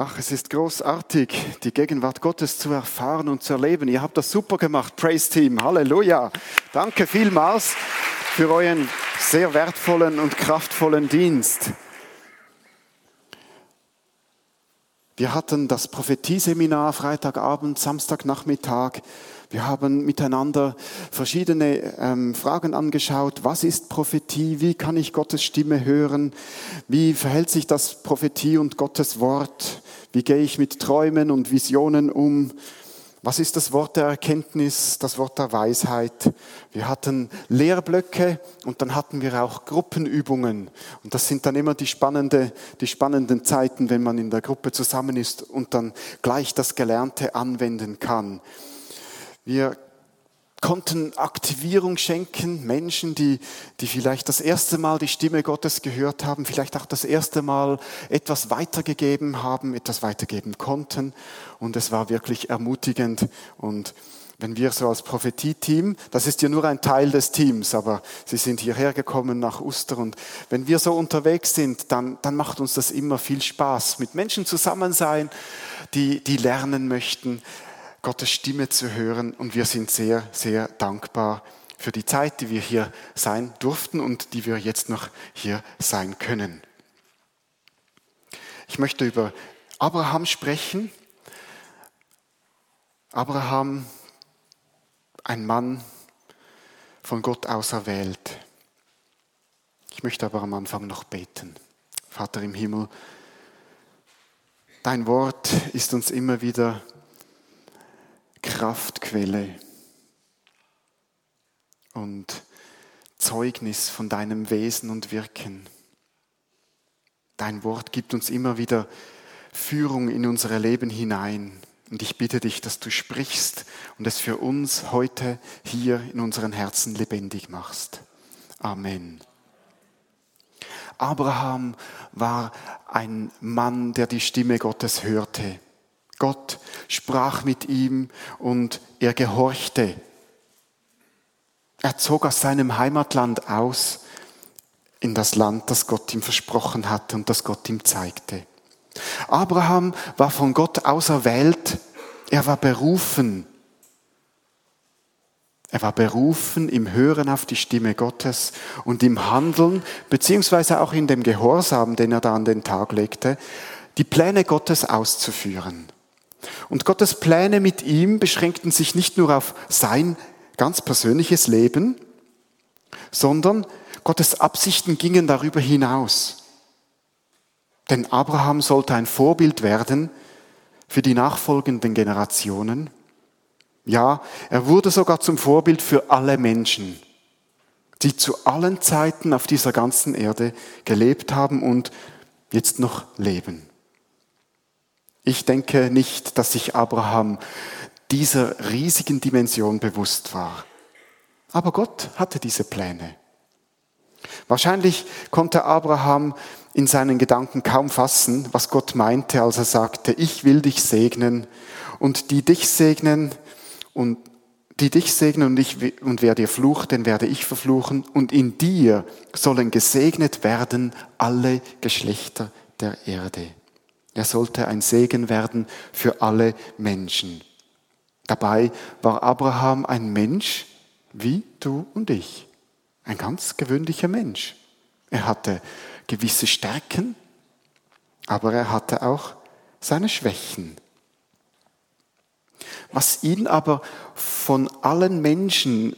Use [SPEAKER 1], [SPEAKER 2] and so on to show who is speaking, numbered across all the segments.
[SPEAKER 1] Ach, es ist großartig, die Gegenwart Gottes zu erfahren und zu erleben. Ihr habt das super gemacht, Praise Team. Halleluja. Danke vielmals für euren sehr wertvollen und kraftvollen Dienst. Wir hatten das Prophetieseminar Freitagabend, Samstagnachmittag. Wir haben miteinander verschiedene ähm, Fragen angeschaut. Was ist Prophetie? Wie kann ich Gottes Stimme hören? Wie verhält sich das Prophetie und Gottes Wort? Wie gehe ich mit Träumen und Visionen um? Was ist das Wort der Erkenntnis, das Wort der Weisheit? Wir hatten Lehrblöcke und dann hatten wir auch Gruppenübungen. Und das sind dann immer die, spannende, die spannenden Zeiten, wenn man in der Gruppe zusammen ist und dann gleich das Gelernte anwenden kann. Wir konnten Aktivierung schenken, Menschen, die, die vielleicht das erste Mal die Stimme Gottes gehört haben, vielleicht auch das erste Mal etwas weitergegeben haben, etwas weitergeben konnten. Und es war wirklich ermutigend. Und wenn wir so als Prophetie-Team, das ist ja nur ein Teil des Teams, aber sie sind hierher gekommen nach Uster und wenn wir so unterwegs sind, dann, dann macht uns das immer viel Spaß, mit Menschen zusammen sein, die, die lernen möchten, Gottes Stimme zu hören. Und wir sind sehr, sehr dankbar für die Zeit, die wir hier sein durften und die wir jetzt noch hier sein können. Ich möchte über Abraham sprechen. Abraham, ein Mann von Gott auserwählt. Ich möchte aber am Anfang noch beten. Vater im Himmel, dein Wort ist uns immer wieder Kraftquelle und Zeugnis von deinem Wesen und Wirken. Dein Wort gibt uns immer wieder Führung in unser Leben hinein. Und ich bitte dich, dass du sprichst und es für uns heute hier in unseren Herzen lebendig machst. Amen. Abraham war ein Mann, der die Stimme Gottes hörte. Gott sprach mit ihm und er gehorchte. Er zog aus seinem Heimatland aus in das Land, das Gott ihm versprochen hatte und das Gott ihm zeigte. Abraham war von Gott auserwählt, er war berufen. Er war berufen im Hören auf die Stimme Gottes und im Handeln, beziehungsweise auch in dem Gehorsam, den er da an den Tag legte, die Pläne Gottes auszuführen. Und Gottes Pläne mit ihm beschränkten sich nicht nur auf sein ganz persönliches Leben, sondern Gottes Absichten gingen darüber hinaus. Denn Abraham sollte ein Vorbild werden für die nachfolgenden Generationen. Ja, er wurde sogar zum Vorbild für alle Menschen, die zu allen Zeiten auf dieser ganzen Erde gelebt haben und jetzt noch leben. Ich denke nicht, dass sich Abraham dieser riesigen Dimension bewusst war. Aber Gott hatte diese Pläne. Wahrscheinlich konnte Abraham in seinen Gedanken kaum fassen, was Gott meinte, als er sagte, ich will dich segnen und die dich segnen und die dich segnen und, ich, und wer dir flucht, den werde ich verfluchen und in dir sollen gesegnet werden alle Geschlechter der Erde. Er sollte ein Segen werden für alle Menschen. Dabei war Abraham ein Mensch wie du und ich. Ein ganz gewöhnlicher Mensch. Er hatte gewisse Stärken, aber er hatte auch seine Schwächen. Was ihn aber von allen Menschen,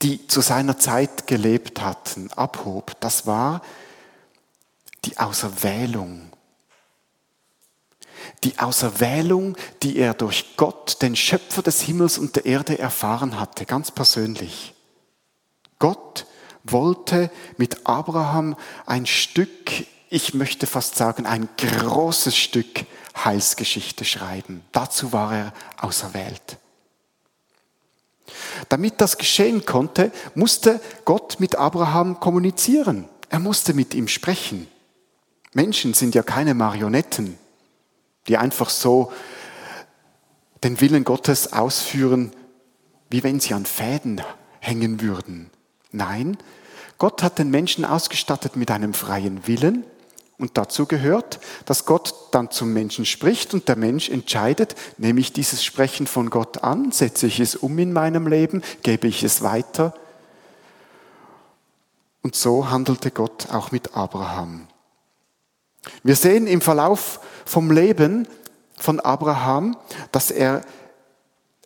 [SPEAKER 1] die zu seiner Zeit gelebt hatten, abhob, das war die Auserwählung die Auserwählung, die er durch Gott, den Schöpfer des Himmels und der Erde, erfahren hatte, ganz persönlich. Gott wollte mit Abraham ein Stück, ich möchte fast sagen, ein großes Stück Heilsgeschichte schreiben. Dazu war er auserwählt. Damit das geschehen konnte, musste Gott mit Abraham kommunizieren. Er musste mit ihm sprechen. Menschen sind ja keine Marionetten die einfach so den Willen Gottes ausführen, wie wenn sie an Fäden hängen würden. Nein, Gott hat den Menschen ausgestattet mit einem freien Willen Und dazu gehört, dass Gott dann zum Menschen spricht und der Mensch entscheidet, nehme ich dieses Sprechen von Gott an, setze ich es um in meinem Leben, gebe ich es weiter. Und so handelte Gott auch mit Abraham. Wir sehen im Verlauf vom Leben von Abraham, dass er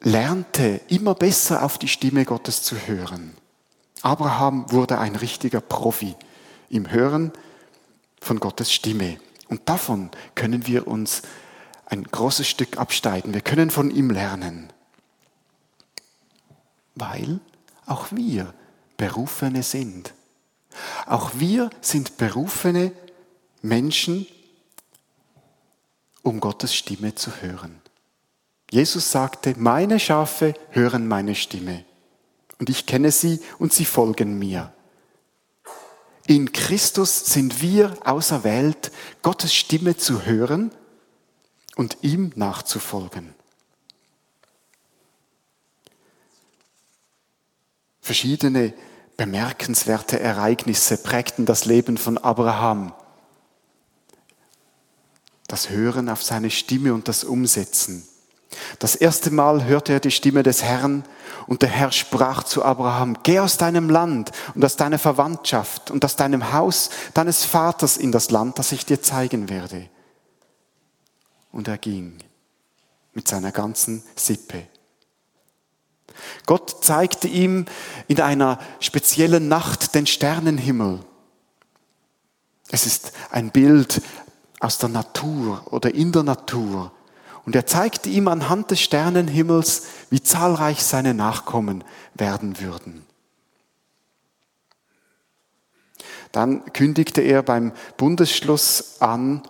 [SPEAKER 1] lernte, immer besser auf die Stimme Gottes zu hören. Abraham wurde ein richtiger Profi im Hören von Gottes Stimme. Und davon können wir uns ein großes Stück absteigen. Wir können von ihm lernen. Weil auch wir Berufene sind. Auch wir sind berufene Menschen, um Gottes Stimme zu hören. Jesus sagte, meine Schafe hören meine Stimme. Und ich kenne sie und sie folgen mir. In Christus sind wir auserwählt, Gottes Stimme zu hören und ihm nachzufolgen. Verschiedene bemerkenswerte Ereignisse prägten das Leben von Abraham. Das Hören auf seine Stimme und das Umsetzen. Das erste Mal hörte er die Stimme des Herrn und der Herr sprach zu Abraham, geh aus deinem Land und aus deiner Verwandtschaft und aus deinem Haus deines Vaters in das Land, das ich dir zeigen werde. Und er ging mit seiner ganzen Sippe. Gott zeigte ihm in einer speziellen Nacht den Sternenhimmel. Es ist ein Bild aus der Natur oder in der Natur und er zeigte ihm anhand des Sternenhimmels, wie zahlreich seine Nachkommen werden würden. Dann kündigte er beim Bundesschluss an,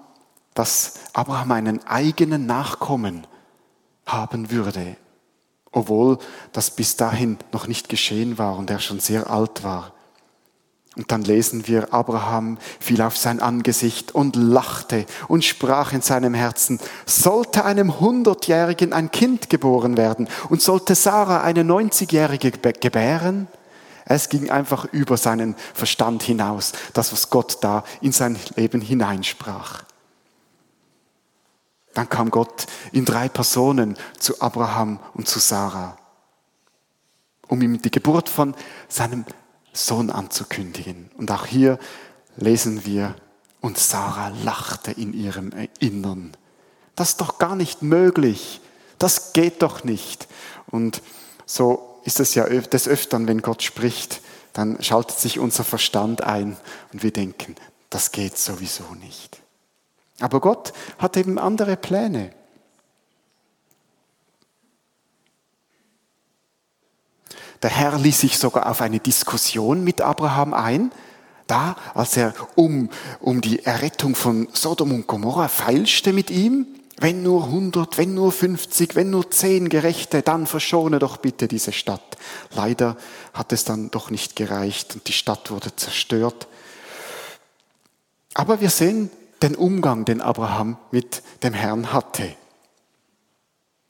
[SPEAKER 1] dass Abraham einen eigenen Nachkommen haben würde, obwohl das bis dahin noch nicht geschehen war und er schon sehr alt war. Und dann lesen wir, Abraham fiel auf sein Angesicht und lachte und sprach in seinem Herzen, sollte einem Hundertjährigen ein Kind geboren werden und sollte Sarah eine Neunzigjährige gebären? Es ging einfach über seinen Verstand hinaus, das, was Gott da in sein Leben hineinsprach. Dann kam Gott in drei Personen zu Abraham und zu Sarah, um ihm die Geburt von seinem Sohn anzukündigen. Und auch hier lesen wir, und Sarah lachte in ihrem Innern. Das ist doch gar nicht möglich. Das geht doch nicht. Und so ist es ja des Öfteren, wenn Gott spricht, dann schaltet sich unser Verstand ein und wir denken, das geht sowieso nicht. Aber Gott hat eben andere Pläne. Der Herr ließ sich sogar auf eine Diskussion mit Abraham ein, da, als er um, um die Errettung von Sodom und Gomorra feilschte mit ihm. Wenn nur 100, wenn nur 50, wenn nur 10 Gerechte, dann verschone doch bitte diese Stadt. Leider hat es dann doch nicht gereicht und die Stadt wurde zerstört. Aber wir sehen den Umgang, den Abraham mit dem Herrn hatte.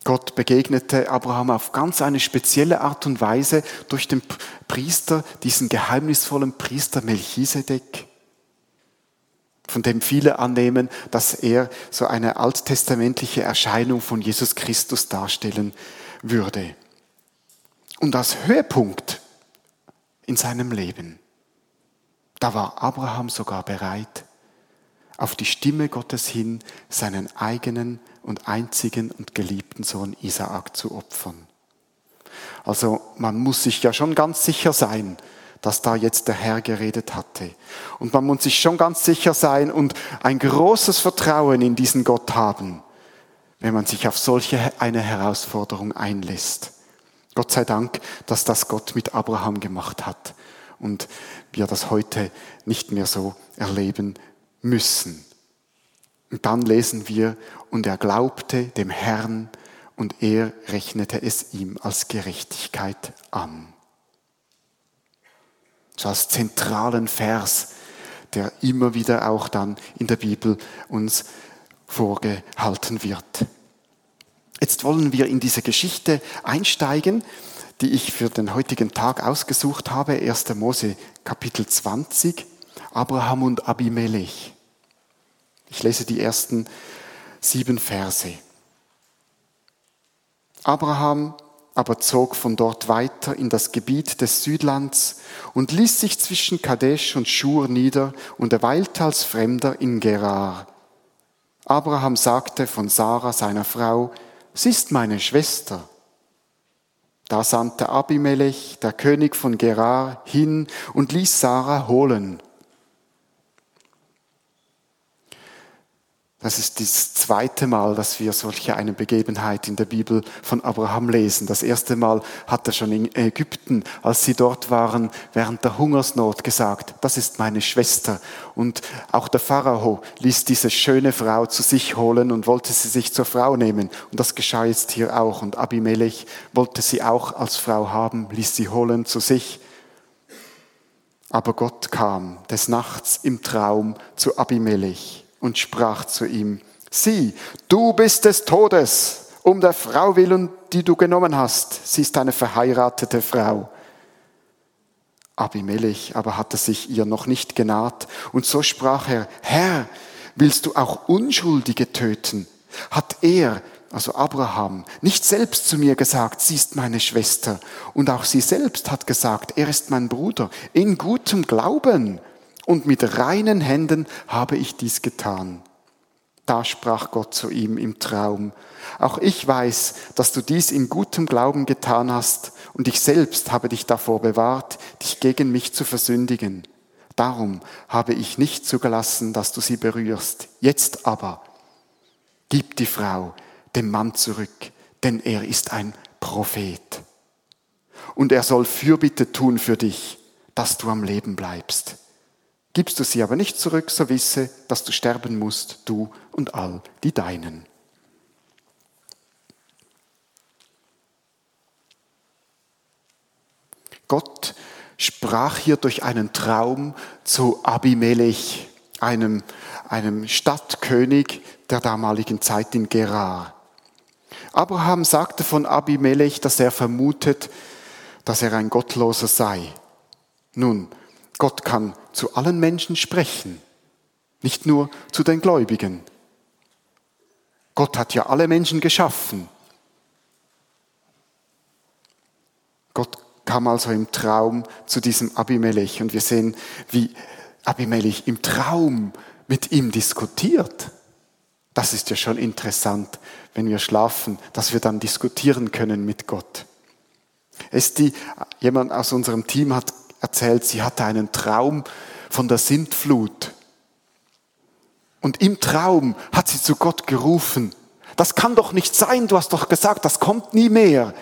[SPEAKER 1] Gott begegnete Abraham auf ganz eine spezielle Art und Weise durch den Priester, diesen geheimnisvollen Priester Melchisedek, von dem viele annehmen, dass er so eine alttestamentliche Erscheinung von Jesus Christus darstellen würde. Und als Höhepunkt in seinem Leben, da war Abraham sogar bereit, auf die Stimme Gottes hin seinen eigenen und einzigen und geliebten Sohn Isaak zu opfern. Also man muss sich ja schon ganz sicher sein, dass da jetzt der Herr geredet hatte. Und man muss sich schon ganz sicher sein und ein großes Vertrauen in diesen Gott haben, wenn man sich auf solche eine Herausforderung einlässt. Gott sei Dank, dass das Gott mit Abraham gemacht hat und wir das heute nicht mehr so erleben müssen. Und dann lesen wir, und er glaubte dem Herrn und er rechnete es ihm als Gerechtigkeit an. So als zentralen Vers, der immer wieder auch dann in der Bibel uns vorgehalten wird. Jetzt wollen wir in diese Geschichte einsteigen, die ich für den heutigen Tag ausgesucht habe, 1. Mose Kapitel 20, Abraham und Abimelech. Ich lese die ersten sieben Verse. Abraham aber zog von dort weiter in das Gebiet des Südlands und ließ sich zwischen Kadesh und Schur nieder und er weilte als Fremder in Gerar. Abraham sagte von Sarah, seiner Frau, sie ist meine Schwester. Da sandte Abimelech, der König von Gerar, hin und ließ Sarah holen. Das ist das zweite Mal, dass wir solche eine Begebenheit in der Bibel von Abraham lesen. Das erste Mal hat er schon in Ägypten, als sie dort waren, während der Hungersnot gesagt, das ist meine Schwester. Und auch der Pharao ließ diese schöne Frau zu sich holen und wollte sie sich zur Frau nehmen. Und das geschah jetzt hier auch. Und Abimelech wollte sie auch als Frau haben, ließ sie holen zu sich. Aber Gott kam des Nachts im Traum zu Abimelech und sprach zu ihm, sieh, du bist des Todes, um der Frau willen, die du genommen hast. Sie ist eine verheiratete Frau. Abimelech aber hatte sich ihr noch nicht genaht, und so sprach er, Herr, willst du auch Unschuldige töten? Hat er, also Abraham, nicht selbst zu mir gesagt, sie ist meine Schwester, und auch sie selbst hat gesagt, er ist mein Bruder, in gutem Glauben und mit reinen Händen habe ich dies getan. Da sprach Gott zu ihm im Traum, auch ich weiß, dass du dies in gutem Glauben getan hast, und ich selbst habe dich davor bewahrt, dich gegen mich zu versündigen. Darum habe ich nicht zugelassen, dass du sie berührst. Jetzt aber gib die Frau dem Mann zurück, denn er ist ein Prophet. Und er soll Fürbitte tun für dich, dass du am Leben bleibst. Gibst du sie aber nicht zurück, so wisse, dass du sterben musst, du und all die Deinen. Gott sprach hier durch einen Traum zu Abimelech, einem, einem Stadtkönig der damaligen Zeit in Gerar. Abraham sagte von Abimelech, dass er vermutet, dass er ein Gottloser sei. Nun, Gott kann zu allen Menschen sprechen, nicht nur zu den Gläubigen. Gott hat ja alle Menschen geschaffen. Gott kam also im Traum zu diesem Abimelech und wir sehen, wie Abimelech im Traum mit ihm diskutiert. Das ist ja schon interessant, wenn wir schlafen, dass wir dann diskutieren können mit Gott. Es die, jemand aus unserem Team hat erzählt, sie hatte einen Traum von der Sintflut. Und im Traum hat sie zu Gott gerufen, das kann doch nicht sein, du hast doch gesagt, das kommt nie mehr.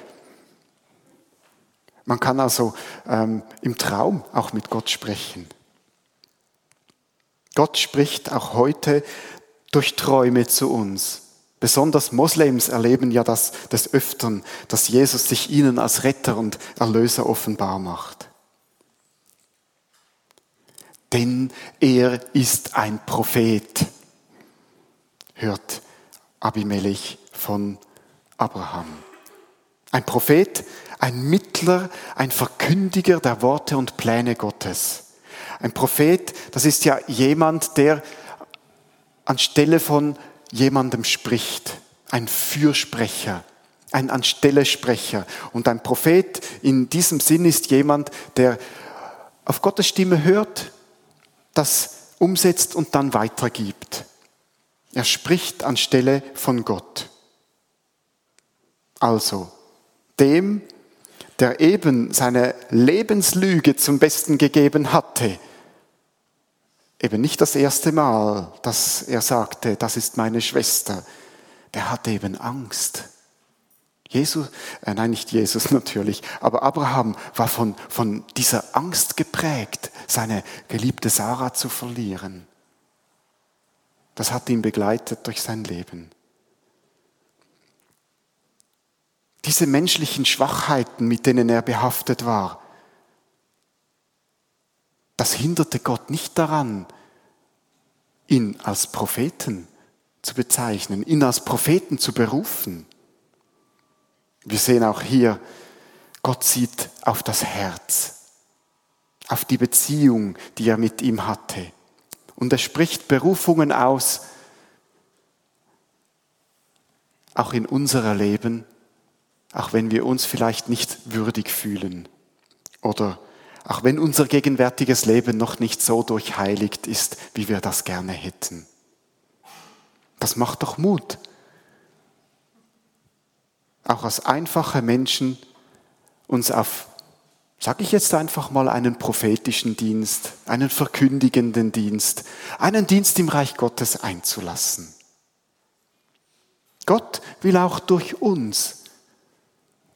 [SPEAKER 1] Man kann also ähm, im Traum auch mit Gott sprechen. Gott spricht auch heute durch Träume zu uns. Besonders Moslems erleben ja das des Öfteren, dass Jesus sich ihnen als Retter und Erlöser offenbar macht denn er ist ein Prophet, hört Abimelech von Abraham. Ein Prophet, ein Mittler, ein Verkündiger der Worte und Pläne Gottes. Ein Prophet, das ist ja jemand, der anstelle von jemandem spricht, ein Fürsprecher, ein Anstellesprecher. Und ein Prophet in diesem Sinn ist jemand, der auf Gottes Stimme hört, das umsetzt und dann weitergibt. Er spricht anstelle von Gott. Also, dem, der eben seine Lebenslüge zum Besten gegeben hatte, eben nicht das erste Mal, dass er sagte, das ist meine Schwester, der hatte eben Angst. Jesus, äh, nein, nicht Jesus natürlich, aber Abraham war von, von dieser Angst geprägt, seine geliebte Sarah zu verlieren. Das hat ihn begleitet durch sein Leben. Diese menschlichen Schwachheiten, mit denen er behaftet war, das hinderte Gott nicht daran, ihn als Propheten zu bezeichnen, ihn als Propheten zu berufen. Wir sehen auch hier, Gott sieht auf das Herz, auf die Beziehung, die er mit ihm hatte. Und er spricht Berufungen aus, auch in unserer Leben, auch wenn wir uns vielleicht nicht würdig fühlen oder auch wenn unser gegenwärtiges Leben noch nicht so durchheiligt ist, wie wir das gerne hätten. Das macht doch Mut, auch als einfache Menschen uns auf, sage ich jetzt einfach mal, einen prophetischen Dienst, einen verkündigenden Dienst, einen Dienst im Reich Gottes einzulassen. Gott will auch durch uns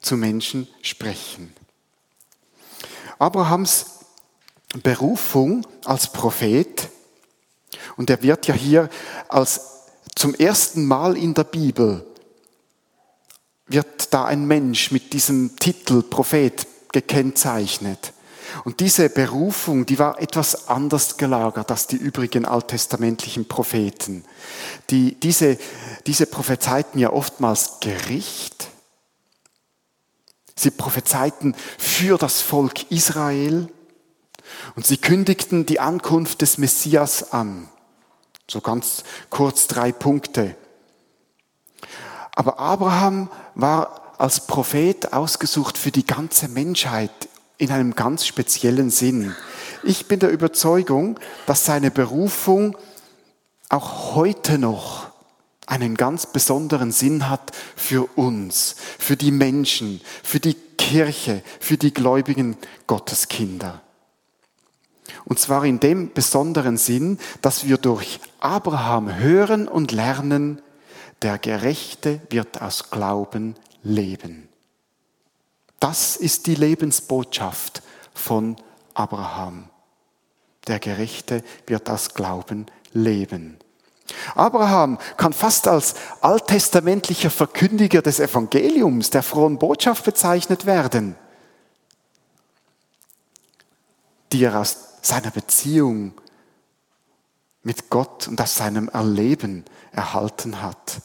[SPEAKER 1] zu Menschen sprechen. Abrahams Berufung als Prophet, und er wird ja hier als zum ersten Mal in der Bibel, wird da ein Mensch mit diesem Titel Prophet gekennzeichnet. Und diese Berufung, die war etwas anders gelagert als die übrigen alttestamentlichen Propheten. Die, diese, diese prophezeiten ja oftmals Gericht. Sie prophezeiten für das Volk Israel und sie kündigten die Ankunft des Messias an. So ganz kurz drei Punkte. Aber Abraham war als Prophet ausgesucht für die ganze Menschheit in einem ganz speziellen Sinn. Ich bin der Überzeugung, dass seine Berufung auch heute noch einen ganz besonderen Sinn hat für uns, für die Menschen, für die Kirche, für die gläubigen Gotteskinder. Und zwar in dem besonderen Sinn, dass wir durch Abraham hören und lernen, der Gerechte wird aus Glauben leben. Das ist die Lebensbotschaft von Abraham. Der Gerechte wird aus Glauben leben. Abraham kann fast als alttestamentlicher Verkündiger des Evangeliums, der frohen Botschaft bezeichnet werden, die er aus seiner Beziehung mit Gott und aus seinem Erleben erhalten hat.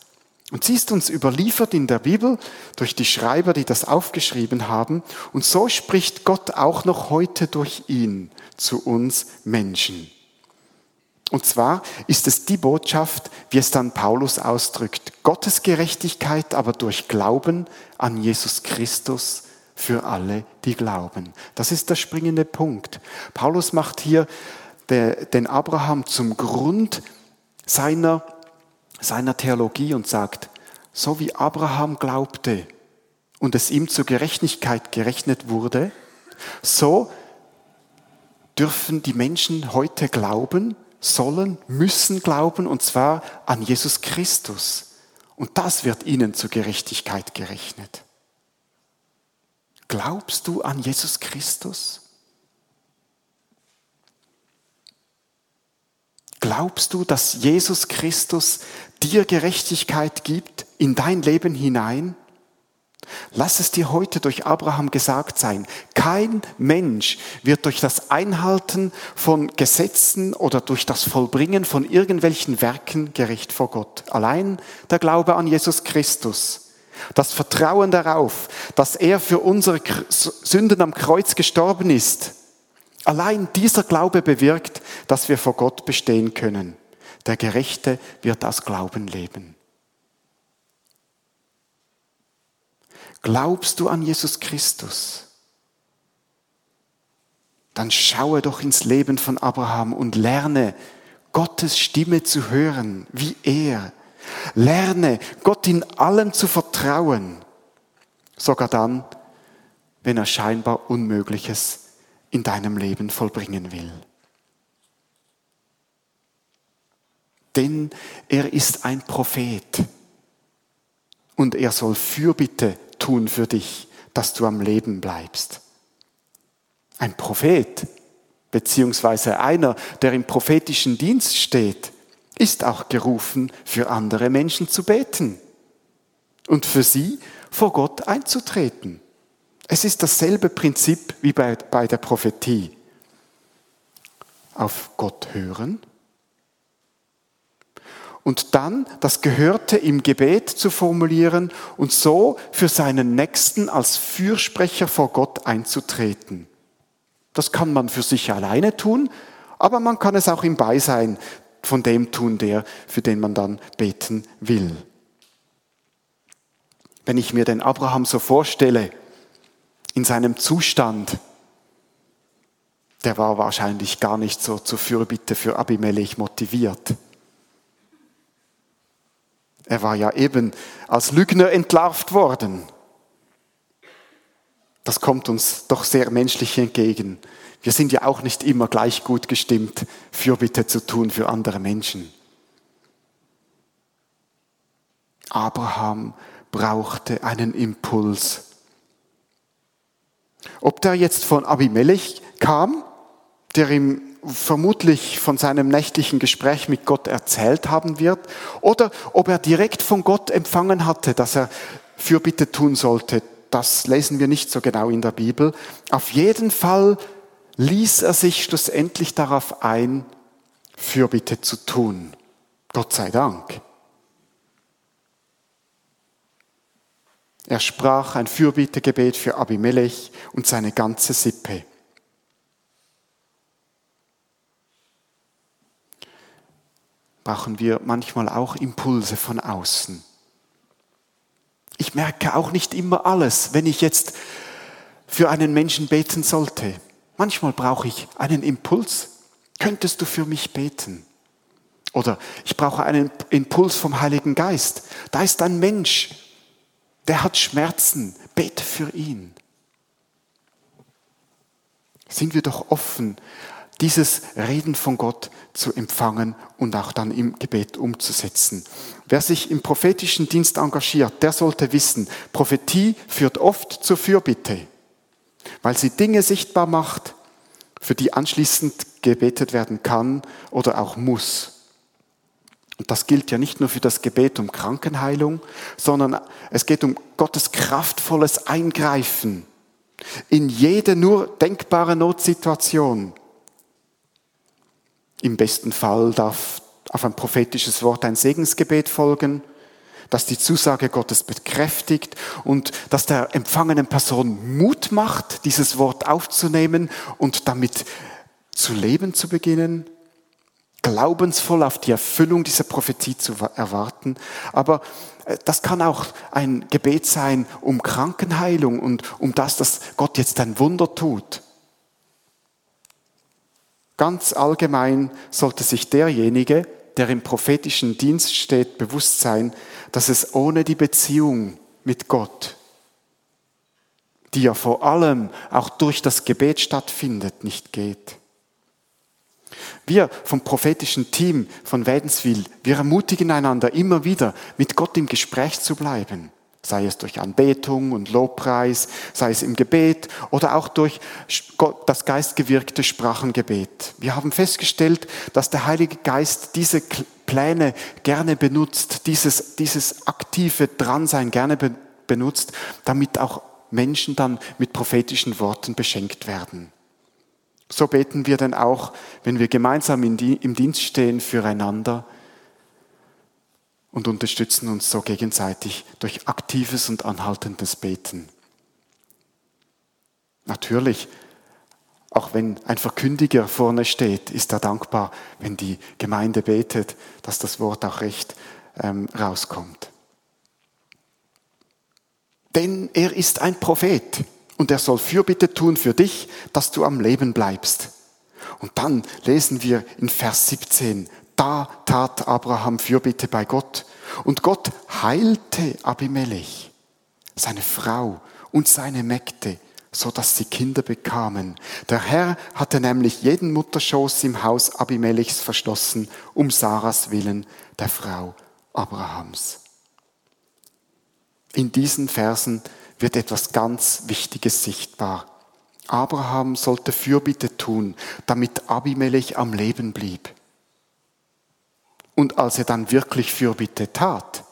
[SPEAKER 1] Und sie ist uns überliefert in der Bibel durch die Schreiber, die das aufgeschrieben haben. Und so spricht Gott auch noch heute durch ihn zu uns Menschen. Und zwar ist es die Botschaft, wie es dann Paulus ausdrückt, Gottes Gerechtigkeit aber durch Glauben an Jesus Christus für alle, die glauben. Das ist der springende Punkt. Paulus macht hier den Abraham zum Grund seiner seiner Theologie und sagt, so wie Abraham glaubte und es ihm zur Gerechtigkeit gerechnet wurde, so dürfen die Menschen heute glauben, sollen, müssen glauben, und zwar an Jesus Christus. Und das wird ihnen zur Gerechtigkeit gerechnet. Glaubst du an Jesus Christus? Glaubst du, dass Jesus Christus dir Gerechtigkeit gibt in dein Leben hinein? Lass es dir heute durch Abraham gesagt sein. Kein Mensch wird durch das Einhalten von Gesetzen oder durch das Vollbringen von irgendwelchen Werken gerecht vor Gott. Allein der Glaube an Jesus Christus. Das Vertrauen darauf, dass er für unsere Sünden am Kreuz gestorben ist Allein dieser Glaube bewirkt, dass wir vor Gott bestehen können. Der Gerechte wird aus Glauben leben. Glaubst du an Jesus Christus? Dann schaue doch ins Leben von Abraham und lerne Gottes Stimme zu hören, wie er. Lerne Gott in allem zu vertrauen, sogar dann, wenn er scheinbar Unmögliches in deinem Leben vollbringen will. Denn er ist ein Prophet und er soll Fürbitte tun für dich, dass du am Leben bleibst. Ein Prophet, beziehungsweise einer, der im prophetischen Dienst steht, ist auch gerufen, für andere Menschen zu beten und für sie vor Gott einzutreten. Es ist dasselbe Prinzip wie bei, bei der Prophetie. Auf Gott hören und dann das Gehörte im Gebet zu formulieren und so für seinen Nächsten als Fürsprecher vor Gott einzutreten. Das kann man für sich alleine tun, aber man kann es auch im Beisein von dem tun, der, für den man dann beten will. Wenn ich mir den Abraham so vorstelle, in seinem Zustand, der war wahrscheinlich gar nicht so zur Fürbitte für Abimelech motiviert. Er war ja eben als Lügner entlarvt worden. Das kommt uns doch sehr menschlich entgegen. Wir sind ja auch nicht immer gleich gut gestimmt, Fürbitte zu tun für andere Menschen. Abraham brauchte einen Impuls. Ob der jetzt von Abimelech kam, der ihm vermutlich von seinem nächtlichen Gespräch mit Gott erzählt haben wird, oder ob er direkt von Gott empfangen hatte, dass er Fürbitte tun sollte, das lesen wir nicht so genau in der Bibel. Auf jeden Fall ließ er sich schlussendlich darauf ein, Fürbitte zu tun. Gott sei Dank. Er sprach ein Fürbittegebet für Abimelech und seine ganze Sippe. Brauchen wir manchmal auch Impulse von außen. Ich merke auch nicht immer alles, wenn ich jetzt für einen Menschen beten sollte. Manchmal brauche ich einen Impuls. Könntest du für mich beten? Oder ich brauche einen Impuls vom Heiligen Geist. Da ist ein Mensch, der hat Schmerzen, bete für ihn. Sind wir doch offen, dieses Reden von Gott zu empfangen und auch dann im Gebet umzusetzen. Wer sich im prophetischen Dienst engagiert, der sollte wissen, Prophetie führt oft zur Fürbitte, weil sie Dinge sichtbar macht, für die anschließend gebetet werden kann oder auch muss. Und das gilt ja nicht nur für das Gebet um Krankenheilung, sondern es geht um Gottes kraftvolles Eingreifen in jede nur denkbare Notsituation. Im besten Fall darf auf ein prophetisches Wort ein Segensgebet folgen, das die Zusage Gottes bekräftigt und das der empfangenen Person Mut macht, dieses Wort aufzunehmen und damit zu leben zu beginnen glaubensvoll auf die Erfüllung dieser Prophetie zu erwarten. Aber äh, das kann auch ein Gebet sein um Krankenheilung und um das, dass Gott jetzt ein Wunder tut. Ganz allgemein sollte sich derjenige, der im prophetischen Dienst steht, bewusst sein, dass es ohne die Beziehung mit Gott, die ja vor allem auch durch das Gebet stattfindet, nicht geht. Wir vom prophetischen Team von Wädenswil, wir ermutigen einander immer wieder, mit Gott im Gespräch zu bleiben. Sei es durch Anbetung und Lobpreis, sei es im Gebet oder auch durch das geistgewirkte Sprachengebet. Wir haben festgestellt, dass der Heilige Geist diese Pläne gerne benutzt, dieses, dieses aktive Dransein gerne benutzt, damit auch Menschen dann mit prophetischen Worten beschenkt werden. So beten wir dann auch, wenn wir gemeinsam im Dienst stehen, füreinander und unterstützen uns so gegenseitig durch aktives und anhaltendes Beten. Natürlich, auch wenn ein Verkündiger vorne steht, ist er dankbar, wenn die Gemeinde betet, dass das Wort auch recht ähm, rauskommt. Denn er ist ein Prophet und er soll Fürbitte tun für dich, dass du am Leben bleibst. Und dann lesen wir in Vers 17, da tat Abraham Fürbitte bei Gott und Gott heilte Abimelech, seine Frau und seine Mägde, so dass sie Kinder bekamen. Der Herr hatte nämlich jeden Mutterschoß im Haus Abimelechs verschlossen, um Sarahs willen, der Frau Abrahams. In diesen Versen wird etwas ganz Wichtiges sichtbar. Abraham sollte Fürbitte tun, damit Abimelech am Leben blieb. Und als er dann wirklich Fürbitte tat,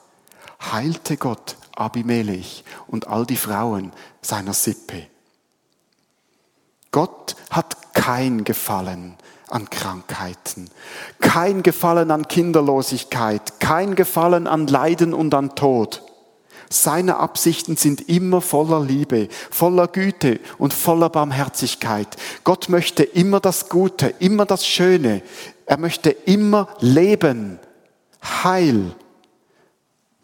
[SPEAKER 1] heilte Gott Abimelech und all die Frauen seiner Sippe. Gott hat kein Gefallen an Krankheiten, kein Gefallen an Kinderlosigkeit, kein Gefallen an Leiden und an Tod. Seine Absichten sind immer voller Liebe, voller Güte und voller Barmherzigkeit. Gott möchte immer das Gute, immer das Schöne. Er möchte immer Leben, Heil,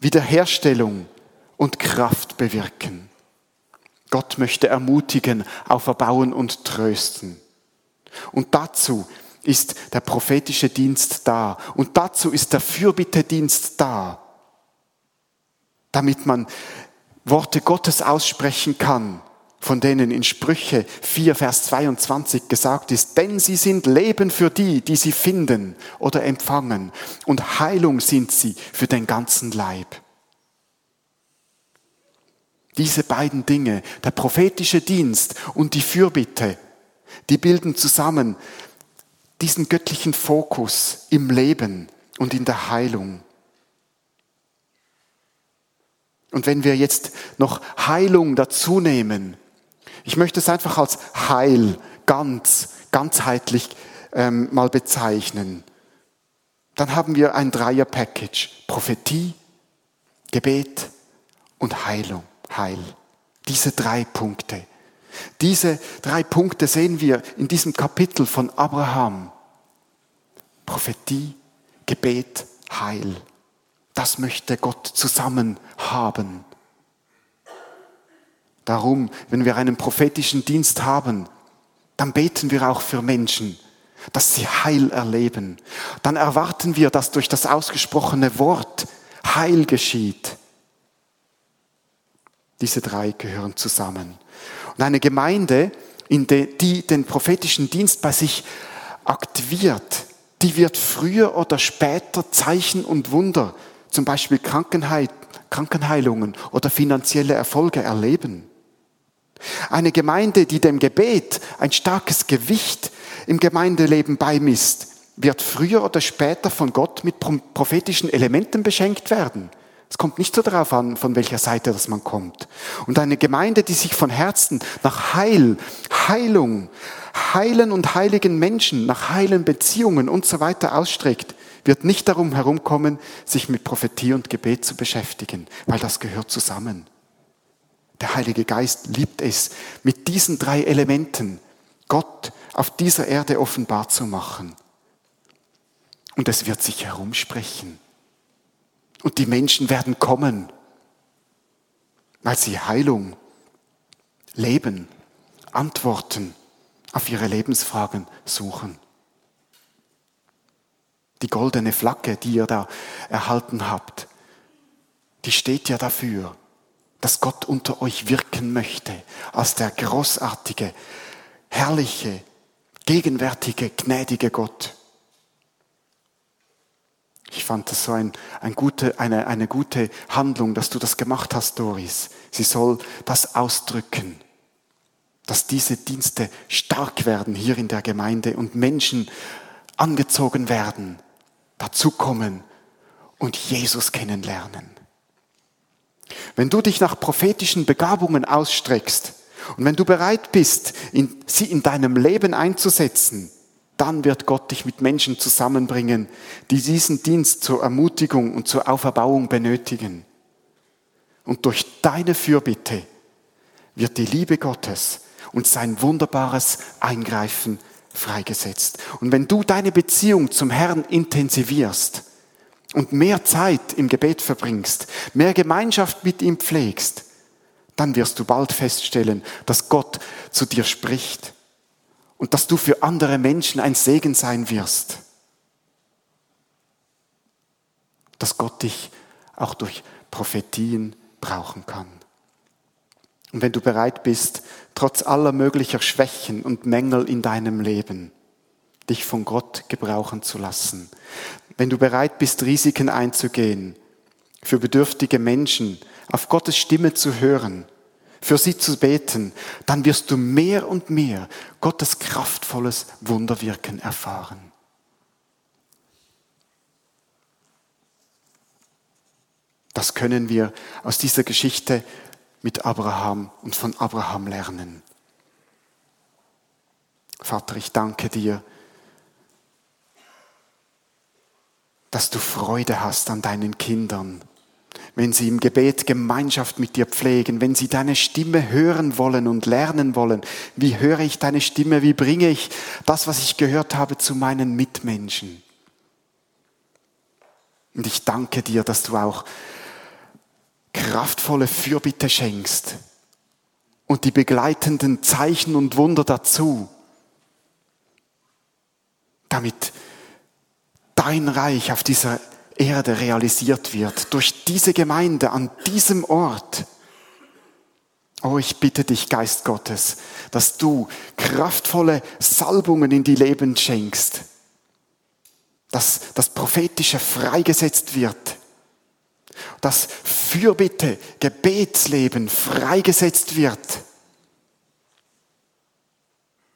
[SPEAKER 1] Wiederherstellung und Kraft bewirken. Gott möchte ermutigen, auferbauen und trösten. Und dazu ist der prophetische Dienst da. Und dazu ist der Fürbittedienst da, damit man Worte Gottes aussprechen kann, von denen in Sprüche 4, Vers 22 gesagt ist, denn sie sind Leben für die, die sie finden oder empfangen, und Heilung sind sie für den ganzen Leib. Diese beiden Dinge, der prophetische Dienst und die Fürbitte, die bilden zusammen diesen göttlichen Fokus im Leben und in der Heilung. Und wenn wir jetzt noch Heilung dazu nehmen, ich möchte es einfach als Heil, ganz, ganzheitlich ähm, mal bezeichnen, dann haben wir ein Dreier-Package. Prophetie, Gebet und Heilung, Heil. Diese drei Punkte. Diese drei Punkte sehen wir in diesem Kapitel von Abraham. Prophetie, Gebet, Heil. Das möchte Gott zusammen haben. Darum, wenn wir einen prophetischen Dienst haben, dann beten wir auch für Menschen, dass sie Heil erleben. Dann erwarten wir, dass durch das ausgesprochene Wort Heil geschieht. Diese drei gehören zusammen. Und eine Gemeinde, in de, die den prophetischen Dienst bei sich aktiviert, die wird früher oder später Zeichen und Wunder, zum Beispiel Krankenheit, Krankenheilungen oder finanzielle Erfolge erleben. Eine Gemeinde, die dem Gebet ein starkes Gewicht im Gemeindeleben beimisst, wird früher oder später von Gott mit prophetischen Elementen beschenkt werden. Es kommt nicht so darauf an, von welcher Seite das man kommt. Und eine Gemeinde, die sich von Herzen nach Heil, Heilung, heilen und heiligen Menschen, nach heilen Beziehungen und so weiter ausstreckt, wird nicht darum herumkommen, sich mit Prophetie und Gebet zu beschäftigen, weil das gehört zusammen. Der Heilige Geist liebt es, mit diesen drei Elementen Gott auf dieser Erde offenbar zu machen. Und es wird sich herumsprechen. Und die Menschen werden kommen, weil sie Heilung, Leben, Antworten auf ihre Lebensfragen suchen. Die goldene Flagge, die ihr da erhalten habt, die steht ja dafür, dass Gott unter euch wirken möchte, als der großartige, herrliche, gegenwärtige, gnädige Gott. Ich fand das so ein, ein gute, eine, eine gute Handlung, dass du das gemacht hast, Doris. Sie soll das ausdrücken, dass diese Dienste stark werden hier in der Gemeinde und Menschen angezogen werden, dazukommen und Jesus kennenlernen. Wenn du dich nach prophetischen Begabungen ausstreckst und wenn du bereit bist, sie in deinem Leben einzusetzen, dann wird Gott dich mit Menschen zusammenbringen, die diesen Dienst zur Ermutigung und zur Auferbauung benötigen. Und durch deine Fürbitte wird die Liebe Gottes und sein wunderbares Eingreifen freigesetzt. Und wenn du deine Beziehung zum Herrn intensivierst und mehr Zeit im Gebet verbringst, mehr Gemeinschaft mit ihm pflegst, dann wirst du bald feststellen, dass Gott zu dir spricht und dass du für andere Menschen ein Segen sein wirst. Dass Gott dich auch durch Prophetien brauchen kann. Und wenn du bereit bist, trotz aller möglicher Schwächen und Mängel in deinem Leben, dich von Gott gebrauchen zu lassen, wenn du bereit bist, Risiken einzugehen, für bedürftige Menschen auf Gottes Stimme zu hören, für sie zu beten, dann wirst du mehr und mehr Gottes kraftvolles Wunderwirken erfahren. Das können wir aus dieser Geschichte mit Abraham und von Abraham lernen. Vater, ich danke dir, dass du Freude hast an deinen Kindern wenn sie im Gebet Gemeinschaft mit dir pflegen, wenn sie deine Stimme hören wollen und lernen wollen. Wie höre ich deine Stimme? Wie bringe ich das, was ich gehört habe, zu meinen Mitmenschen? Und ich danke dir, dass du auch kraftvolle Fürbitte schenkst und die begleitenden Zeichen und Wunder dazu, damit dein Reich auf dieser Erde realisiert wird, durch diese Gemeinde an diesem Ort. Oh, ich bitte dich, Geist Gottes, dass du kraftvolle Salbungen in die Leben schenkst, dass das Prophetische freigesetzt wird, dass Fürbitte, Gebetsleben freigesetzt wird.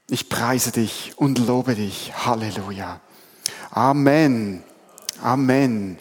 [SPEAKER 1] Ich preise dich und lobe dich. Halleluja. Amen. Amen.